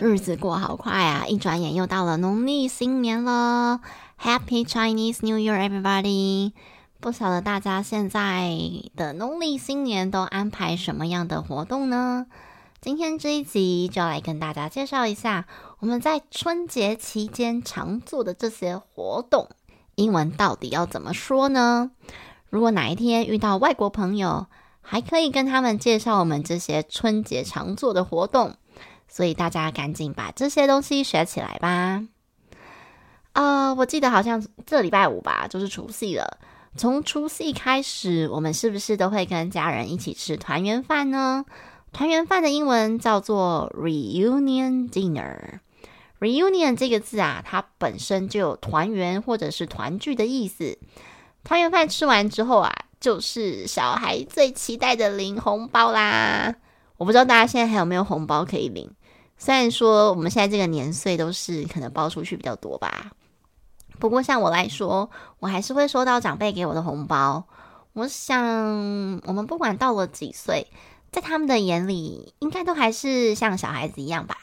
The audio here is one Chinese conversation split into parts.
日子过好快啊！一转眼又到了农历新年了，Happy Chinese New Year, everybody！不晓得大家现在的农历新年都安排什么样的活动呢？今天这一集就要来跟大家介绍一下我们在春节期间常做的这些活动，英文到底要怎么说呢？如果哪一天遇到外国朋友，还可以跟他们介绍我们这些春节常做的活动。所以大家赶紧把这些东西学起来吧！啊、我记得好像这礼拜五吧，就是除夕了。从除夕开始，我们是不是都会跟家人一起吃团圆饭呢？团圆饭的英文叫做 reunion dinner。reunion 这个字啊，它本身就有团圆或者是团聚的意思。团圆饭吃完之后啊，就是小孩最期待的领红包啦。我不知道大家现在还有没有红包可以领。虽然说我们现在这个年岁都是可能包出去比较多吧，不过像我来说，我还是会收到长辈给我的红包。我想，我们不管到了几岁，在他们的眼里，应该都还是像小孩子一样吧。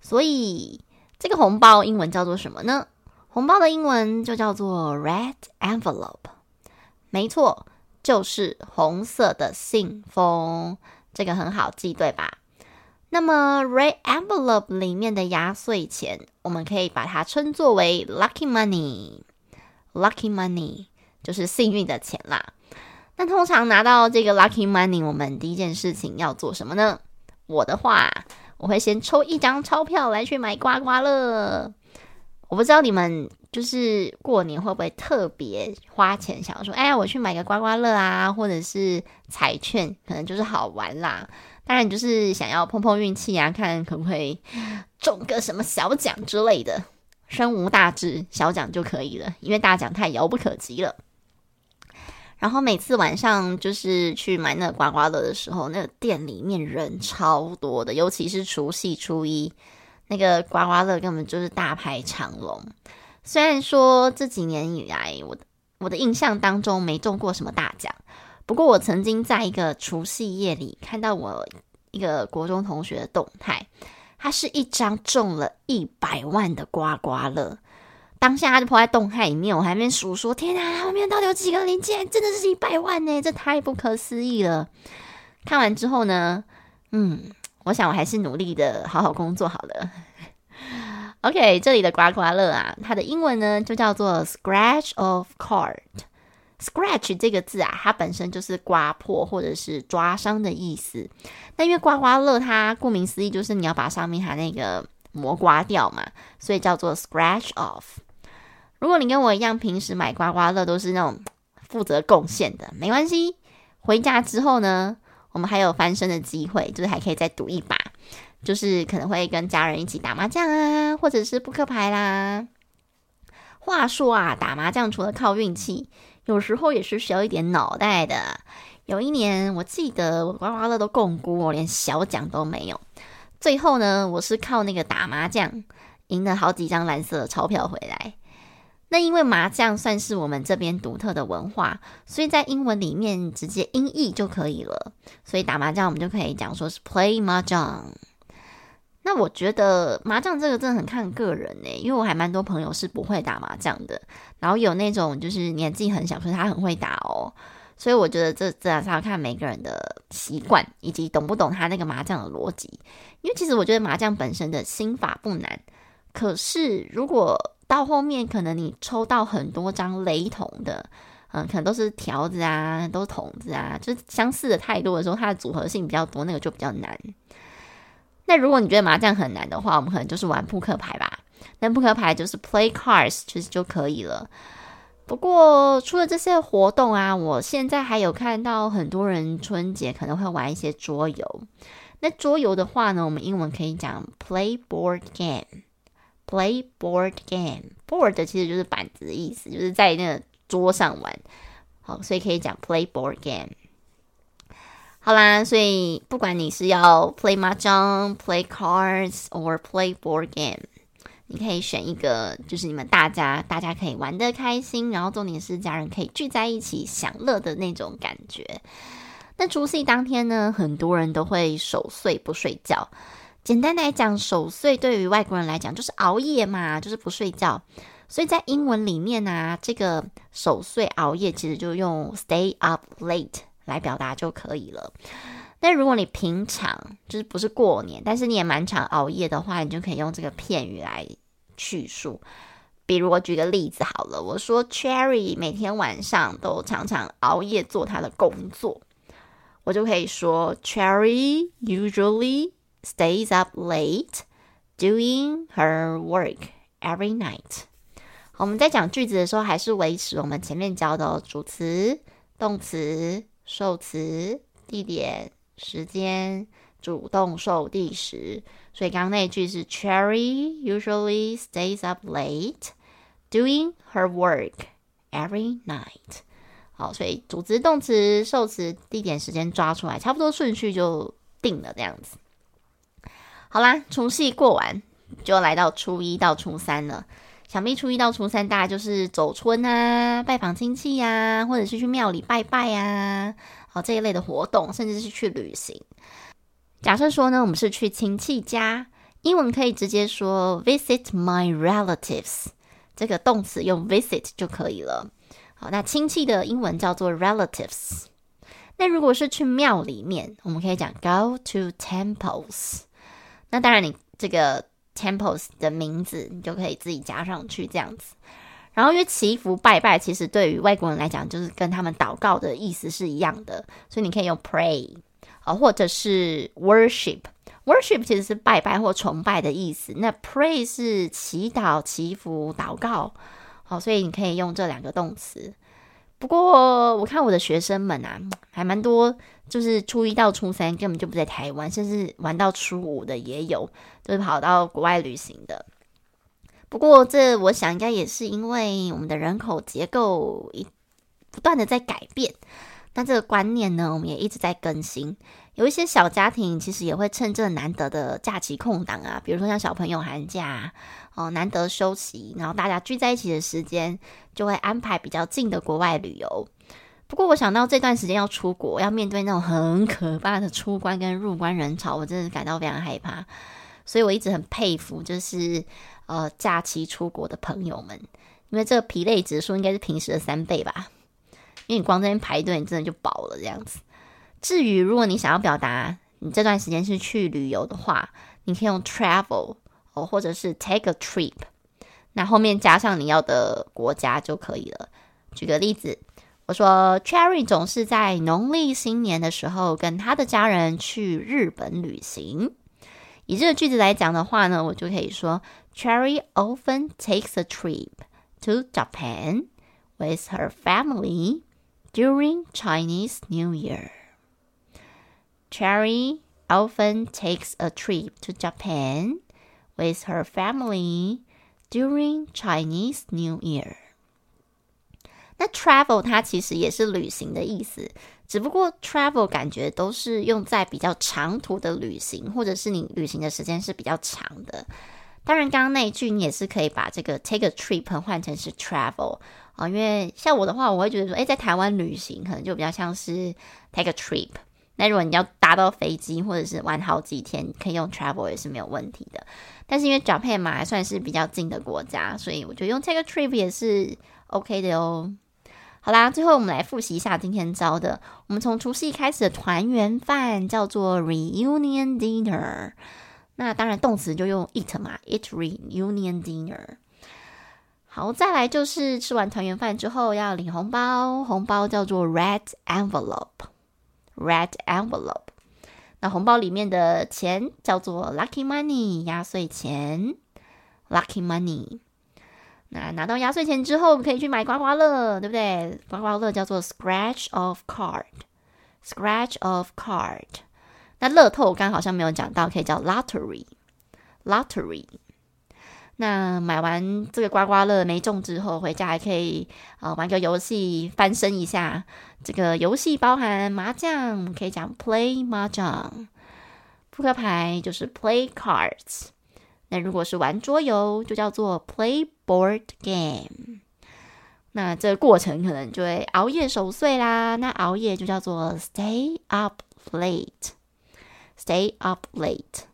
所以，这个红包英文叫做什么呢？红包的英文就叫做 red envelope。没错，就是红色的信封。这个很好记，对吧？那么，red envelope 里面的压岁钱，我们可以把它称作为 lucky money。lucky money 就是幸运的钱啦。那通常拿到这个 lucky money，我们第一件事情要做什么呢？我的话，我会先抽一张钞票来去买刮刮乐。我不知道你们就是过年会不会特别花钱，想说，哎呀，我去买个刮刮乐啊，或者是彩券，可能就是好玩啦。当然，就是想要碰碰运气啊，看可不可以中个什么小奖之类的。身无大志，小奖就可以了，因为大奖太遥不可及了。然后每次晚上就是去买那个刮刮乐的时候，那个店里面人超多的，尤其是除夕初一，那个刮刮乐根本就是大排长龙。虽然说这几年以来，我的我的印象当中没中过什么大奖。不过，我曾经在一个除夕夜里看到我一个国中同学的动态，他是一张中了一百万的刮刮乐。当下他就 po 在动态里面，我还没数说，天啊，后面到底有几个零件？真的是一百万呢，这太不可思议了。看完之后呢，嗯，我想我还是努力的好好工作好了。OK，这里的刮刮乐啊，它的英文呢就叫做 Scratch of Card。Scratch 这个字啊，它本身就是刮破或者是抓伤的意思。那因为刮刮乐它顾名思义就是你要把上面它那个膜刮掉嘛，所以叫做 Scratch off。如果你跟我一样，平时买刮刮乐都是那种负责贡献的，没关系。回家之后呢，我们还有翻身的机会，就是还可以再赌一把，就是可能会跟家人一起打麻将啊，或者是扑克牌啦。话说啊，打麻将除了靠运气。有时候也是需要一点脑袋的。有一年，我记得我刮刮乐都摃龟，我连小奖都没有。最后呢，我是靠那个打麻将赢了好几张蓝色的钞票回来。那因为麻将算是我们这边独特的文化，所以在英文里面直接音译就可以了。所以打麻将我们就可以讲说是 play 麻将。那我觉得麻将这个真的很看个人呢，因为我还蛮多朋友是不会打麻将的，然后有那种就是年纪很小，可是他很会打哦，所以我觉得这这还是要看每个人的习惯以及懂不懂他那个麻将的逻辑。因为其实我觉得麻将本身的心法不难，可是如果到后面，可能你抽到很多张雷同的，嗯，可能都是条子啊，都是筒子啊，就是相似的太多的时候，它的组合性比较多，那个就比较难。那如果你觉得麻将很难的话，我们可能就是玩扑克牌吧。那扑克牌就是 play cards，其实就可以了。不过除了这些活动啊，我现在还有看到很多人春节可能会玩一些桌游。那桌游的话呢，我们英文可以讲 play board game Play board game，board 其实就是板子的意思，就是在那个桌上玩。好，所以可以讲 play board game。好啦，所以不管你是要 play 麻将、play cards or play board game。你可以选一个，就是你们大家大家可以玩得开心，然后重点是家人可以聚在一起享乐的那种感觉。那除夕当天呢，很多人都会守岁不睡觉。简单来讲，守岁对于外国人来讲就是熬夜嘛，就是不睡觉。所以在英文里面呢、这个守岁熬夜其实就用 stay up late 来表达就可以了。但如果你平常就是不是过年，但是你也蛮常熬夜的话，你就可以用这个片语来叙述。比如我举个例子好了，我说 Cherry 每天晚上都常常熬夜做他的工作，我就可以说 Cherry usually stays up late doing her work every night。我们在讲句子的时候，还是维持我们前面教的主词、动词、受词、地点。时间主动受地时，所以刚刚那句是 Cherry usually stays up late doing her work every night。好，所以主词、动词、受词、地点、时间抓出来，差不多顺序就定了这样子。好啦，除夕过完就来到初一到初三了。想必初一到初三大家就是走春啊，拜访亲戚呀、啊，或者是去庙里拜拜、啊。哦，这一类的活动，甚至是去旅行。假设说呢，我们是去亲戚家，英文可以直接说 visit my relatives，这个动词用 visit 就可以了。好，那亲戚的英文叫做 relatives。那如果是去庙里面，我们可以讲 go to temples。那当然，你这个 temples 的名字，你就可以自己加上去，这样子。然后，因为祈福拜拜，其实对于外国人来讲，就是跟他们祷告的意思是一样的，所以你可以用 pray 啊，或者是 worship。worship 其实是拜拜或崇拜的意思，那 pray 是祈祷、祈福、祷告。好，所以你可以用这两个动词。不过，我看我的学生们啊，还蛮多，就是初一到初三根本就不在台湾，甚至玩到初五的也有，就是跑到国外旅行的。不过，这我想应该也是因为我们的人口结构一不断的在改变，那这个观念呢，我们也一直在更新。有一些小家庭其实也会趁这难得的假期空档啊，比如说像小朋友寒假哦，难得休息，然后大家聚在一起的时间，就会安排比较近的国外旅游。不过，我想到这段时间要出国，要面对那种很可怕的出关跟入关人潮，我真的感到非常害怕。所以我一直很佩服，就是。呃，假期出国的朋友们，因为这个疲累指数应该是平时的三倍吧？因为你光这边排队，你真的就饱了这样子。至于如果你想要表达你这段时间是去旅游的话，你可以用 travel 哦，或者是 take a trip，那后面加上你要的国家就可以了。举个例子，我说 Cherry 总是在农历新年的时候跟他的家人去日本旅行。以这个句子来讲的话呢，我就可以说。Cherry often takes a trip to Japan with her family during Chinese New Year. Cherry often takes a trip to Japan with her family during Chinese New Year. 那 travel 它其实也是旅行的意思，只不过 travel 感觉都是用在比较长途的旅行，或者是你旅行的时间是比较长的。当然，刚刚那一句你也是可以把这个 take a trip 换成是 travel 啊，因为像我的话，我会觉得说，诶，在台湾旅行可能就比较像是 take a trip。那如果你要搭到飞机或者是玩好几天，可以用 travel 也是没有问题的。但是因为 Japan 嘛，还算是比较近的国家，所以我觉得用 take a trip 也是 OK 的哦。好啦，最后我们来复习一下今天教的，我们从除夕开始的团圆饭叫做 reunion dinner。那当然动词就用 eat 嘛，eat reunion dinner。好，再来就是吃完团圆饭之后要领红包，红包叫做 red envelope Red envelope。那红包里面的钱叫做 lucky money，压岁钱，lucky money。那拿到压岁钱之后，可以去买刮刮乐，对不对？刮刮乐叫做 scratch of card，scratch of card。那乐透刚刚好像没有讲到，可以叫 lottery，lottery。那买完这个刮刮乐没中之后，回家还可以呃玩个游戏翻身一下。这个游戏包含麻将，可以讲 play 麻将；扑克牌就是 play cards。那如果是玩桌游，就叫做 play board game。那这个过程可能就会熬夜守岁啦。那熬夜就叫做 stay up late，stay up late。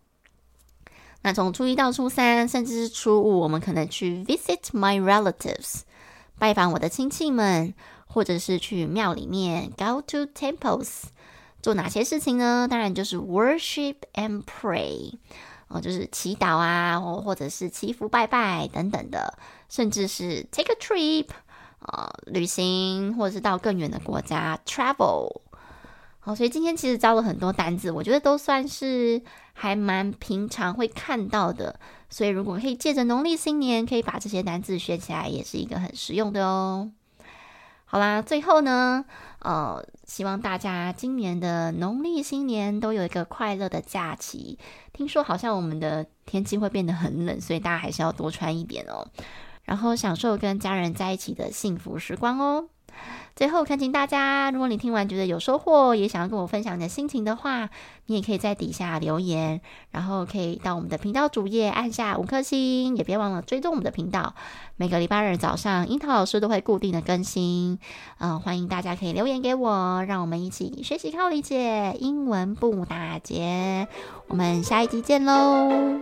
那从初一到初三，甚至是初五，我们可能去 visit my relatives，拜访我的亲戚们，或者是去庙里面 go to temples，做哪些事情呢？当然就是 worship and pray。哦，就是祈祷啊，或或者是祈福拜拜等等的，甚至是 take a trip，呃，旅行，或者是到更远的国家 travel。好，所以今天其实教了很多单字，我觉得都算是还蛮平常会看到的。所以如果可以借着农历新年，可以把这些单字学起来，也是一个很实用的哦。好啦，最后呢，呃，希望大家今年的农历新年都有一个快乐的假期。听说好像我们的天气会变得很冷，所以大家还是要多穿一点哦，然后享受跟家人在一起的幸福时光哦。最后，恳请大家，如果你听完觉得有收获，也想要跟我分享你的心情的话，你也可以在底下留言，然后可以到我们的频道主页按下五颗星，也别忘了追踪我们的频道。每个礼拜日早上，樱桃老师都会固定的更新。嗯，欢迎大家可以留言给我，让我们一起学习靠理解英文不打结。我们下一集见喽！